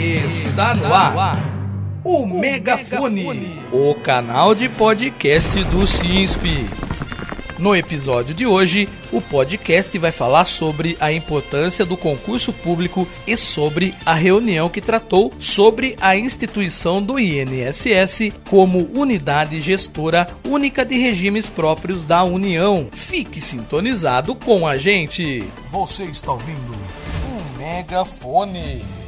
Está no ar o Megafone, o canal de podcast do CISP. No episódio de hoje, o podcast vai falar sobre a importância do concurso público e sobre a reunião que tratou sobre a instituição do INSS como unidade gestora única de regimes próprios da União. Fique sintonizado com a gente. Você está ouvindo o Megafone.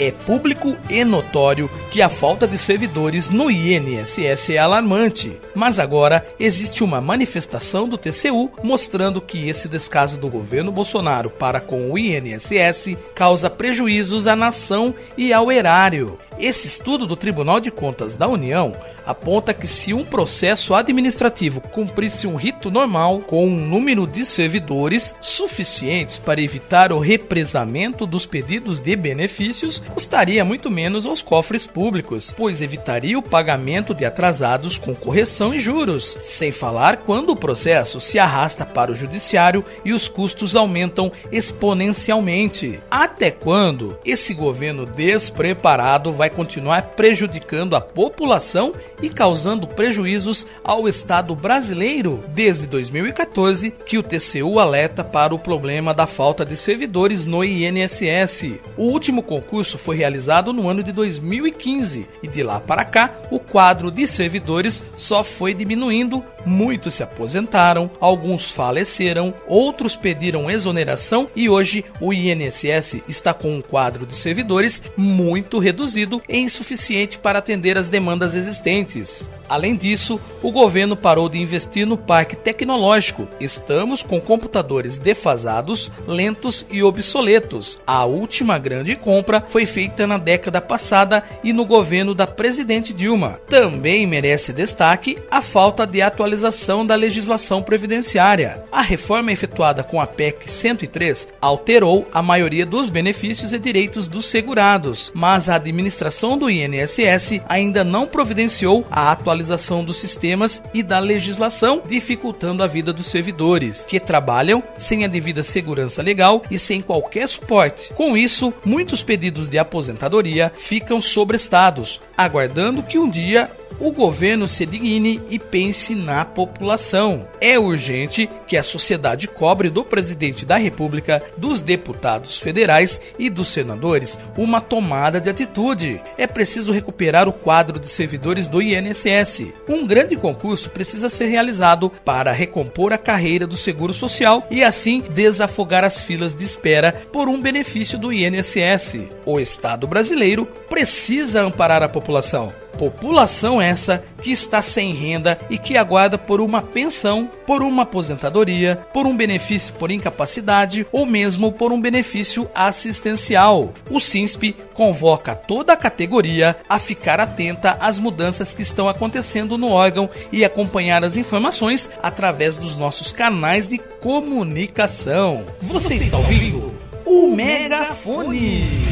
É público e notório que a falta de servidores no INSS é alarmante, mas agora existe uma manifestação do TCU mostrando que esse descaso do governo Bolsonaro para com o INSS causa prejuízos à nação e ao erário. Esse estudo do Tribunal de Contas da União aponta que se um processo administrativo cumprisse um rito normal com um número de servidores suficientes para evitar o represamento dos pedidos de benefícios, custaria muito menos aos cofres públicos, pois evitaria o pagamento de atrasados com correção e juros, sem falar quando o processo se arrasta para o judiciário e os custos aumentam exponencialmente. Até quando esse governo despreparado vai continuar prejudicando a população e causando prejuízos ao Estado brasileiro desde 2014, que o TCU alerta para o problema da falta de servidores no INSS. O último concurso foi realizado no ano de 2015 e de lá para cá o quadro de servidores só foi diminuindo. Muitos se aposentaram, alguns faleceram, outros pediram exoneração e hoje o INSS está com um quadro de servidores muito reduzido e insuficiente para atender as demandas existentes ouvintes. Além disso, o governo parou de investir no parque tecnológico. Estamos com computadores defasados, lentos e obsoletos. A última grande compra foi feita na década passada e no governo da presidente Dilma. Também merece destaque a falta de atualização da legislação previdenciária. A reforma efetuada com a PEC 103 alterou a maioria dos benefícios e direitos dos segurados, mas a administração do INSS ainda não providenciou a atualização atualização dos sistemas e da legislação, dificultando a vida dos servidores, que trabalham sem a devida segurança legal e sem qualquer suporte. Com isso, muitos pedidos de aposentadoria ficam sobrestados, aguardando que um dia o governo se digne e pense na população. É urgente que a sociedade cobre do presidente da República, dos deputados federais e dos senadores uma tomada de atitude. É preciso recuperar o quadro de servidores do INSS. Um grande concurso precisa ser realizado para recompor a carreira do Seguro Social e assim desafogar as filas de espera por um benefício do INSS. O Estado brasileiro precisa amparar a população. População essa que está sem renda e que aguarda por uma pensão, por uma aposentadoria, por um benefício por incapacidade ou mesmo por um benefício assistencial. O SINSP convoca toda a categoria a ficar atenta às mudanças que estão acontecendo no órgão e acompanhar as informações através dos nossos canais de comunicação. Você, está ouvindo o Megafone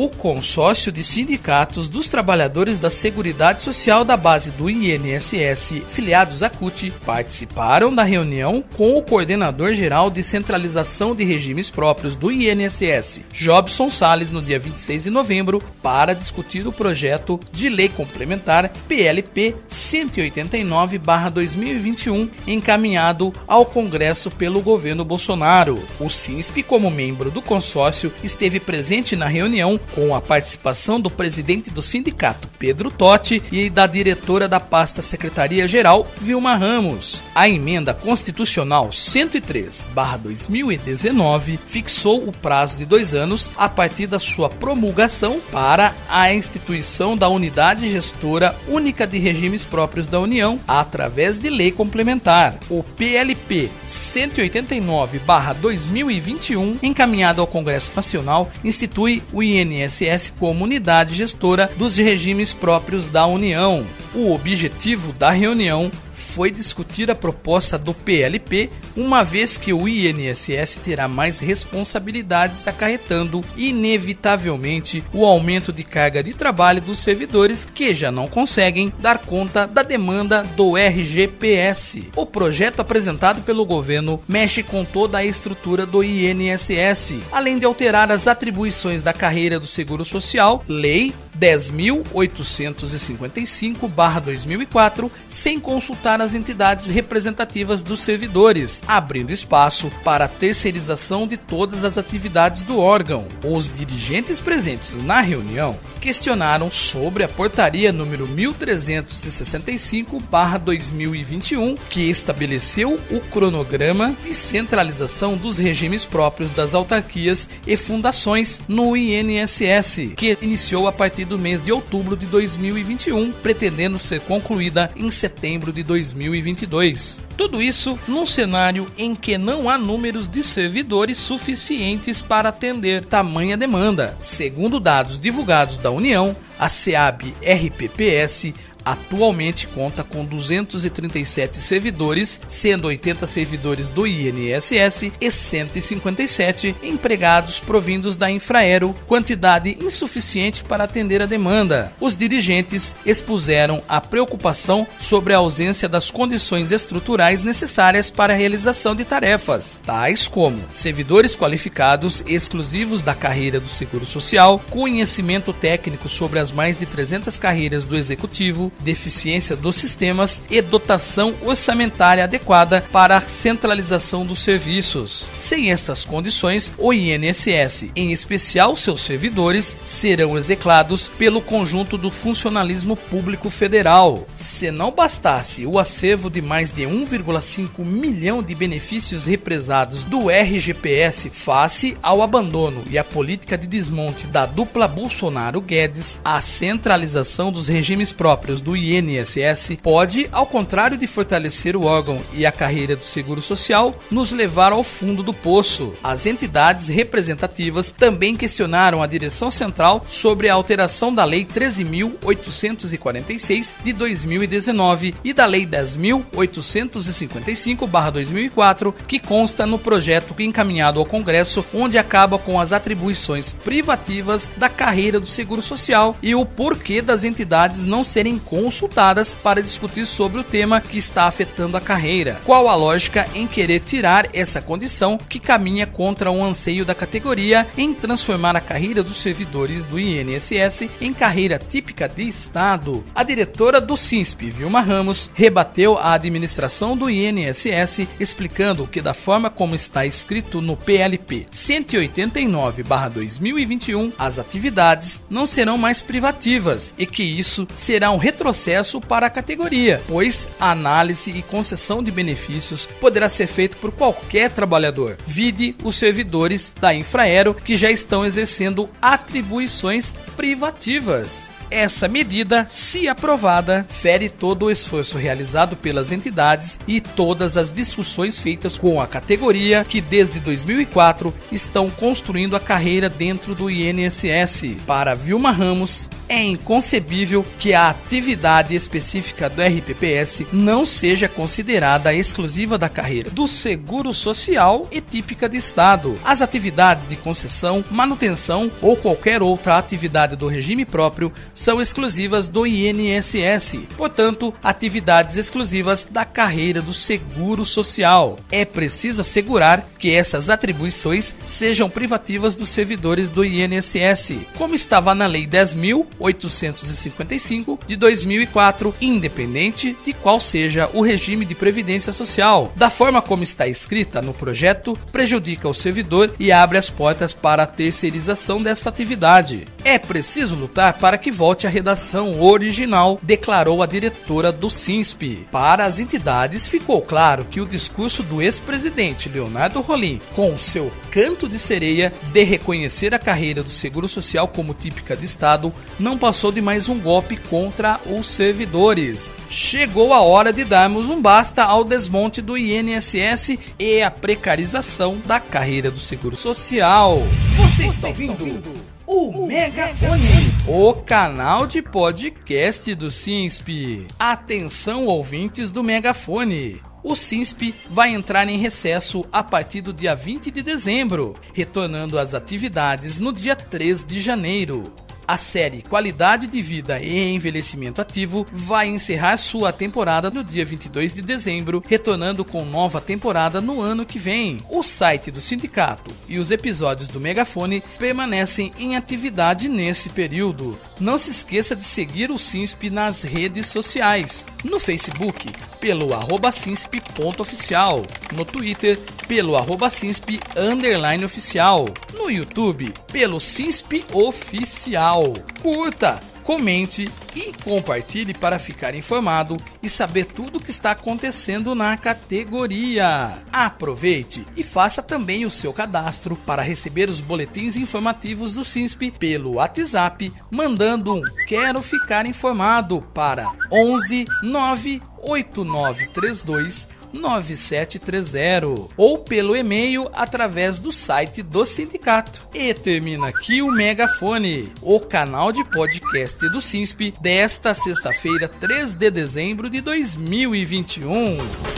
o consórcio de sindicatos dos trabalhadores da Seguridade Social da base do INSS, filiados à CUT, participaram da reunião com o coordenador geral de centralização de regimes próprios do INSS, Jobson Sales, no dia 26 de novembro, para discutir o projeto de lei complementar PLP 189/2021, encaminhado ao Congresso pelo governo Bolsonaro. O SINSP, como membro do consórcio, esteve presente na reunião com a participação do presidente do sindicato, Pedro Totti, e da diretora da pasta Secretaria-Geral, Vilma Ramos. A emenda constitucional 103/2019 fixou o prazo de dois anos a partir da sua promulgação para a instituição da unidade gestora única de regimes próprios da União através de lei complementar, o PLP 189/2021, encaminhado ao Congresso Nacional, institui o INSS INSS como unidade gestora dos regimes próprios da União. O objetivo da reunião foi discutir a proposta do PLP, uma vez que o INSS terá mais responsabilidades acarretando inevitavelmente o aumento de carga de trabalho dos servidores que já não conseguem dar conta da demanda do RGPS. O projeto apresentado pelo governo mexe com toda a estrutura do INSS, além de alterar as atribuições da carreira do Seguro Social, Lei 10.855-2004, sem consultar as entidades representativas dos servidores, abrindo espaço para a terceirização de todas as atividades do órgão. Os dirigentes presentes na reunião questionaram sobre a portaria número 1365-2021, que estabeleceu o cronograma de centralização dos regimes próprios das autarquias e fundações no INSS, que iniciou a partir do mês de outubro de 2021, pretendendo ser concluída em setembro de 2022. Tudo isso num cenário em que não há números de servidores suficientes para atender tamanha demanda. Segundo dados divulgados da União, a SEAB RPPS atualmente conta com 237 servidores, sendo 80 servidores do INSS e 157 empregados provindos da Infraero, quantidade insuficiente para atender a demanda. Os dirigentes expuseram a preocupação sobre a ausência das condições estruturais necessárias para a realização de tarefas, tais como servidores qualificados exclusivos da carreira do Seguro Social, conhecimento técnico sobre as mais de 300 carreiras do Executivo, deficiência dos sistemas e dotação orçamentária adequada para a centralização dos serviços. Sem estas condições, o INSS, em especial seus servidores, serão execrados pelo conjunto do funcionalismo público federal. Se não bastasse o acervo de mais de 1,5 milhão de benefícios represados do RGPS face ao abandono e a política de desmonte da dupla Bolsonaro-Guedes, a centralização dos regimes próprios do INSS pode, ao contrário de fortalecer o órgão e a carreira do Seguro Social, nos levar ao fundo do poço. As entidades representativas também questionaram a direção central sobre a alteração da Lei 13.846 de 2019 e da Lei 10.855/2004, que consta no projeto encaminhado ao Congresso, onde acaba com as atribuições privativas da carreira do Seguro Social e o porquê das entidades não serem consultadas para discutir sobre o tema que está afetando a carreira. Qual a lógica em querer tirar essa condição que caminha contra o anseio da categoria em transformar a carreira dos servidores do INSS em carreira típica de Estado? A diretora do SINSP, Vilma Ramos, rebateu a administração do INSS, explicando que, da forma como está escrito no PLP 189-2021, as atividades não serão mais privativas e que isso será um retrocesso para a categoria, pois a análise e concessão de benefícios poderá ser feito por qualquer trabalhador. Vide os servidores da Infraero que já estão exercendo atribuições privativas. Essa medida, se aprovada, fere todo o esforço realizado pelas entidades e todas as discussões feitas com a categoria que desde 2004 estão construindo a carreira dentro do INSS. Para Vilma Ramos, é inconcebível que a atividade específica do RPPS não seja considerada exclusiva da carreira do Seguro Social e típica de Estado. As atividades de concessão, manutenção ou qualquer outra atividade do regime próprio são exclusivas do INSS, portanto, atividades exclusivas da carreira do Seguro Social. É preciso assegurar que essas atribuições sejam privativas dos servidores do INSS, como estava na Lei 10.855 de 2004, independente de qual seja o regime de previdência social. Da forma como está escrita no projeto, prejudica o servidor e abre as portas para a terceirização desta atividade. É preciso lutar para que volte a redação original, declarou a diretora do SINSP. Para as entidades, ficou claro que o discurso do ex-presidente Leonardo Rolim, com seu canto de sereia de reconhecer a carreira do Seguro Social como típica de Estado, não passou de mais um golpe contra os servidores. Chegou a hora de darmos um basta ao desmonte do INSS e a precarização da carreira do Seguro Social. Você está ouvindo? O Megafone, o canal de podcast do SINSP. Atenção, ouvintes do Megafone. O SINSP vai entrar em recesso a partir do dia 20 de dezembro, retornando às atividades no dia 3 de janeiro. A série Qualidade de Vida e Envelhecimento Ativo vai encerrar sua temporada no dia 22 de dezembro, retornando com nova temporada no ano que vem. O site do sindicato e os episódios do Megafone permanecem em atividade nesse período. Não se esqueça de seguir o SINSP nas redes sociais. No Facebook, pelo arroba sinsp.oficial, no Twitter, pelo arroba sinsp underline oficial, no YouTube, pelo Sinsp Oficial. Curta, comente e compartilhe para ficar informado e saber tudo o que está acontecendo na categoria. Aproveite e faça também o seu cadastro para receber os boletins informativos do SINSP pelo WhatsApp, mandando um Quero ficar informado para 11 98932 9730 ou pelo e-mail através do site do sindicato. E termina aqui o Megafone, o canal de podcast do SINSP desta sexta-feira, 3 de dezembro de 2021.